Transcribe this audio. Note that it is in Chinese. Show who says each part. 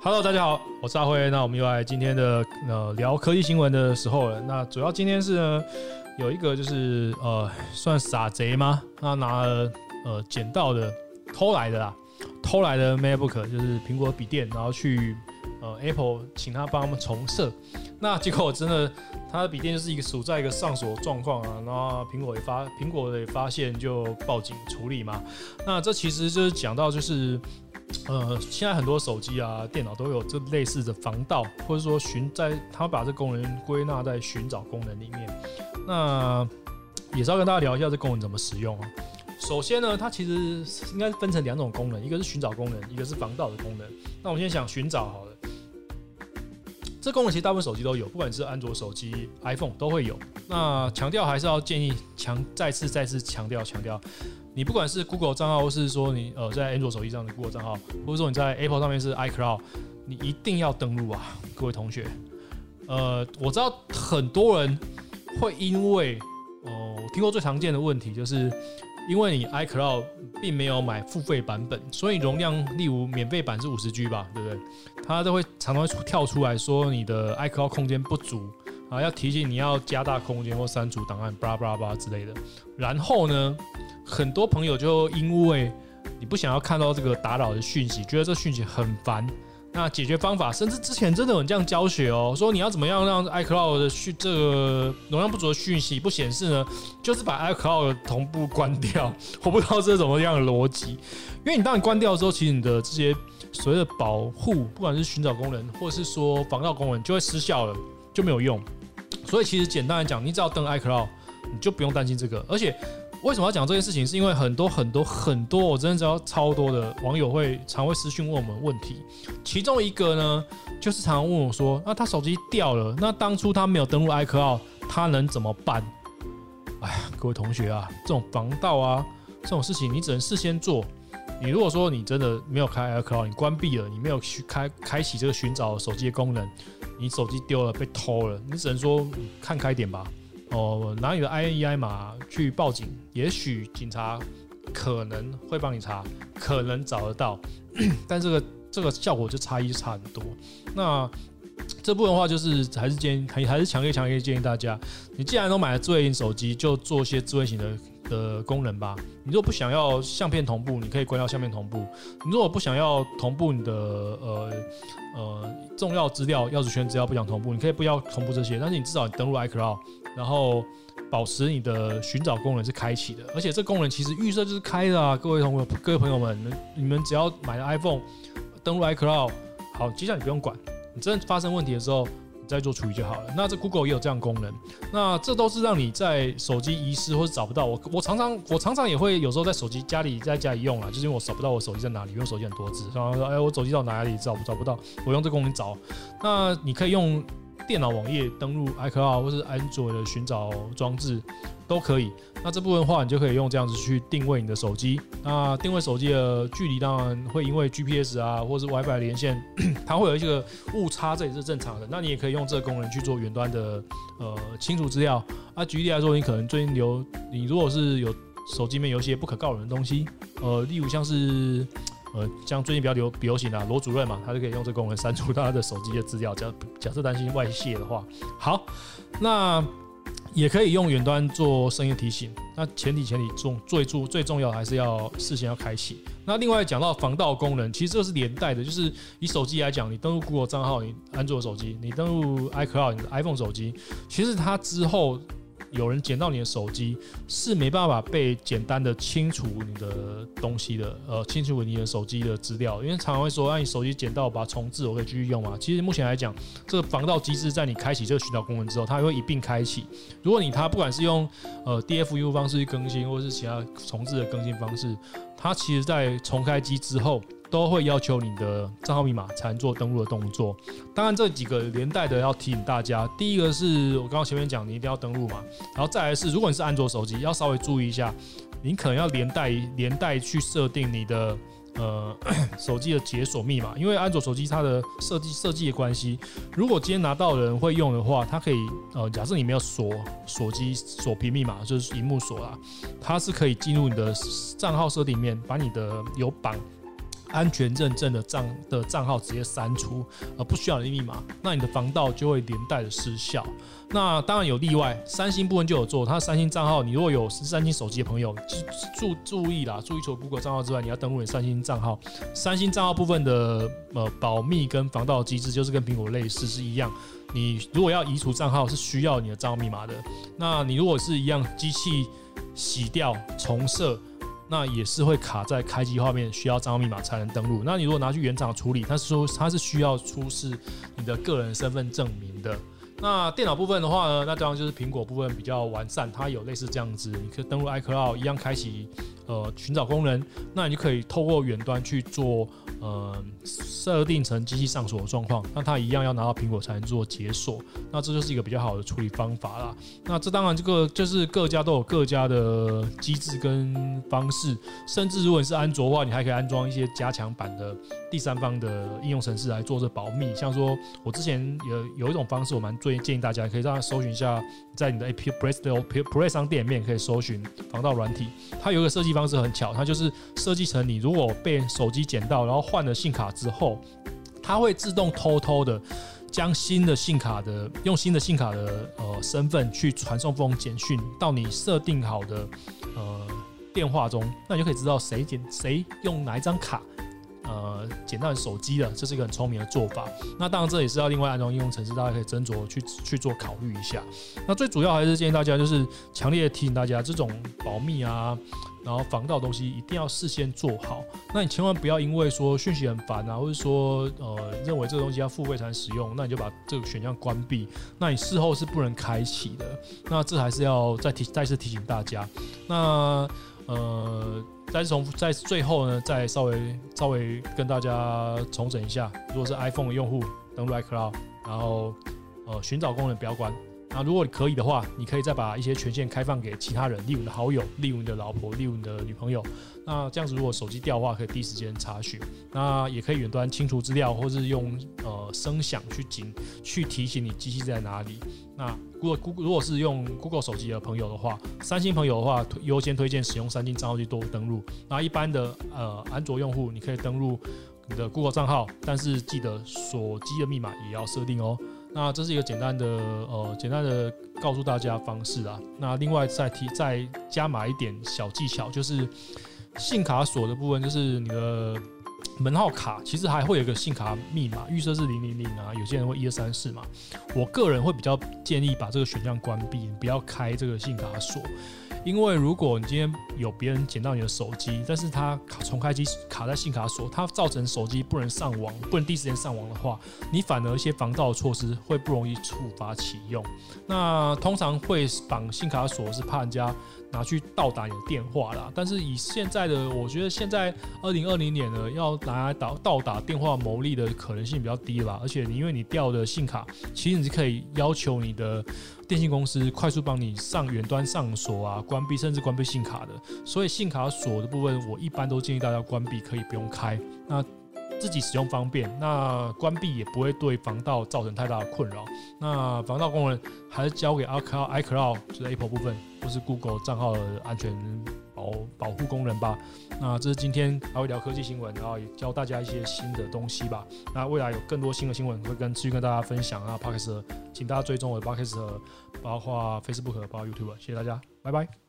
Speaker 1: Hello，大家好，我是阿辉。那我们又来今天的呃聊科技新闻的时候了。那主要今天是呢有一个就是呃算傻贼吗？他拿了呃捡到的偷来的啦，偷来的 MacBook 就是苹果笔电，然后去呃 Apple 请他帮他们重设。那结果真的他的笔电就是一个处在一个上锁状况啊，然后苹果也发苹果也发现就报警处理嘛。那这其实就是讲到就是。呃，现在很多手机啊、电脑都有这类似的防盗，或者说寻在，它把这功能归纳在寻找功能里面。那也是要跟大家聊一下这功能怎么使用啊。首先呢，它其实应该分成两种功能，一个是寻找功能，一个是防盗的功能。那我们先想寻找好了。这功能其实大部分手机都有，不管是安卓手机、iPhone 都会有。那强调还是要建议强再次再次强调强调。你不管是 Google 账号，或是说你呃在安卓手机上的 Google 账号，或者说你在 Apple 上面是 iCloud，你一定要登录啊，各位同学。呃，我知道很多人会因为哦，我听过最常见的问题就是，因为你 iCloud 并没有买付费版本，所以容量例如免费版是五十 G 吧，对不对？它都会常常会跳出来说你的 iCloud 空间不足啊，要提醒你要加大空间或删除档案，巴拉巴拉巴拉之类的。然后呢？很多朋友就因为你不想要看到这个打扰的讯息，觉得这讯息很烦。那解决方法，甚至之前真的有这样教学哦，说你要怎么样让 iCloud 的讯这个容量不足的讯息不显示呢？就是把 iCloud 同步关掉。我不知道这是怎么样的逻辑，因为你当你关掉之后，其实你的这些所谓的保护，不管是寻找功能或者是说防盗功能，就会失效了，就没有用。所以其实简单来讲，你只要登 iCloud，你就不用担心这个，而且。为什么要讲这件事情？是因为很多很多很多，我真的知道超多的网友会常会私讯问我们问题。其中一个呢，就是常常问我说：“那他手机掉了，那当初他没有登录 iCloud，他能怎么办？”哎呀，各位同学啊，这种防盗啊，这种事情你只能事先做。你如果说你真的没有开 iCloud，你关闭了，你没有去开开启这个寻找手机的功能，你手机丢了被偷了，你只能说看开点吧。哦，拿你的 INEI 码去报警，也许警察可能会帮你查，可能找得到，但这个这个效果就差异差很多。那这部分的话，就是还是建议，还还是强烈强烈建议大家，你既然都买了智慧型手机，就做些智慧型的的功能吧。你如果不想要相片同步，你可以关掉相片同步；你如果不想要同步你的呃呃重要资料、钥匙圈资料不想同步，你可以不要同步这些，但是你至少登录 iCloud。然后保持你的寻找功能是开启的，而且这功能其实预设就是开的啊！各位同、各位朋友们，你们只要买了 iPhone，登录 iCloud，好，接下来你不用管，你真的发生问题的时候，你再做处理就好了。那这 Google 也有这样功能，那这都是让你在手机遗失或者找不到我。我常常我常常也会有时候在手机家里在家里用啊，就是因为我找不到我手机在哪里，因为手机很多字，然后说哎，我手机到哪里找不找不到，我用这功能找。那你可以用。电脑网页登录 iCloud 或是安卓的寻找装置都可以。那这部分的话，你就可以用这样子去定位你的手机。那定位手机的距离，当然会因为 GPS 啊，或是 WiFi 连线，它会有一个误差，这也是正常的。那你也可以用这个功能去做远端的呃清除资料。啊，举例来说，你可能最近有你如果是有手机里面有一些不可告人的东西，呃，例如像是。呃，像最近比较流流行的罗主任嘛，他就可以用这个功能删除他的手机的资料。假假设担心外泄的话，好，那也可以用远端做声音提醒。那前提前提重最重最重要还是要事先要开启。那另外讲到防盗功能，其实这是连带的，就是以手机来讲，你登录 Google 账号，你安卓手机，你登录 iCloud，你的 iPhone 手机，其实它之后。有人捡到你的手机，是没办法被简单的清除你的东西的，呃，清除你的手机的资料，因为常常会说，让你手机捡到，把它重置，我可以继续用嘛。其实目前来讲，这个防盗机制在你开启这个寻找功能之后，它会一并开启。如果你它不管是用呃 DFU 方式去更新，或是其他重置的更新方式，它其实在重开机之后。都会要求你的账号密码才能做登录的动作。当然，这几个连带的要提醒大家，第一个是我刚刚前面讲，你一定要登录嘛。然后再来是，如果你是安卓手机，要稍微注意一下，你可能要连带连带去设定你的呃 手机的解锁密码，因为安卓手机它的设计设计的关系，如果今天拿到的人会用的话，它可以呃假设你没有锁锁机锁屏密码，就是荧幕锁啦，它是可以进入你的账号设定里面，把你的有绑。安全认证的账的账号直接删除，而不需要你密码，那你的防盗就会连带的失效。那当然有例外，三星部分就有做，它三星账号，你如果有三星手机的朋友，注注意啦，注意除了 Google 账号之外，你要登录你三星账号。三星账号部分的呃保密跟防盗机制就是跟苹果类似是一样，你如果要移除账号是需要你的账号密码的。那你如果是一样机器洗掉重设。那也是会卡在开机画面，需要账号密码才能登录。那你如果拿去原厂处理，它是说它是需要出示你的个人身份证明的。那电脑部分的话呢，那当然就是苹果部分比较完善，它有类似这样子，你可以登录 iCloud 一样开启呃寻找功能，那你就可以透过远端去做。呃，设定成机器上锁的状况，那它一样要拿到苹果才能做解锁，那这就是一个比较好的处理方法啦。那这当然这个就是各家都有各家的机制跟方式，甚至如果你是安卓的话，你还可以安装一些加强版的第三方的应用程式来做这保密。像说我之前有有一种方式，我蛮最建议大家可以让它搜寻一下，在你的 A P Play Store Play 商店里面可以搜寻防盗软体，它有一个设计方式很巧，它就是设计成你如果被手机捡到，然后换了信卡之后，它会自动偷偷的将新的信卡的用新的信卡的呃身份去传送封简讯到你设定好的呃电话中，那你就可以知道谁捡谁用哪一张卡。呃，捡到手机的，这是一个很聪明的做法。那当然，这也是要另外安装应用程式，大家可以斟酌去去做考虑一下。那最主要还是建议大家，就是强烈提醒大家，这种保密啊，然后防盗东西一定要事先做好。那你千万不要因为说讯息很烦啊，或者说呃认为这个东西要付费才能使用，那你就把这个选项关闭。那你事后是不能开启的。那这还是要再提再次提醒大家。那呃。再从在最后呢，再稍微稍微跟大家重整一下。如果是 iPhone 的用户，登录 iCloud，然后呃寻找功能不要关。那如果你可以的话，你可以再把一些权限开放给其他人，例如你的好友，例如你的老婆，例如你的女朋友。那这样子，如果手机掉的话，可以第一时间查询。那也可以远端清除资料，或是用呃声响去警去提醒你机器在哪里。那如果 Google 如果是用 Google 手机的朋友的话，三星朋友的话，优先推荐使用三星账号去多登录。那一般的呃安卓用户，你可以登录你的 Google 账号，但是记得锁机的密码也要设定哦。那这是一个简单的呃简单的告诉大家方式啊。那另外再提再加码一点小技巧，就是。信卡锁的部分就是你的门号卡，其实还会有一个信卡密码，预设是零零零啊，有些人会一二三四嘛。我个人会比较建议把这个选项关闭，不要开这个信卡锁。因为如果你今天有别人捡到你的手机，但是他重开机卡在信卡锁，它造成手机不能上网，不能第一时间上网的话，你反而一些防盗措施会不容易触发启用。那通常会绑信卡锁是怕人家拿去盗打你的电话啦。但是以现在的，我觉得现在二零二零年呢，要拿来盗盗打电话牟利的可能性比较低了。而且你因为你掉的信卡，其实你是可以要求你的。电信公司快速帮你上远端上锁啊，关闭甚至关闭信卡的，所以信卡锁的部分，我一般都建议大家关闭，可以不用开，那自己使用方便，那关闭也不会对防盗造成太大的困扰。那防盗功能还是交给 iCloud iCloud 就是 Apple 部分，或是 Google 账号的安全保保护功能吧。那这是今天还会聊科技新闻，然后也教大家一些新的东西吧。那未来有更多新的新闻会跟继续跟大家分享啊 p o d c a s t 请大家追踪我的 p o d c a s t 包括 Facebook 包括 YouTube，谢谢大家，拜拜。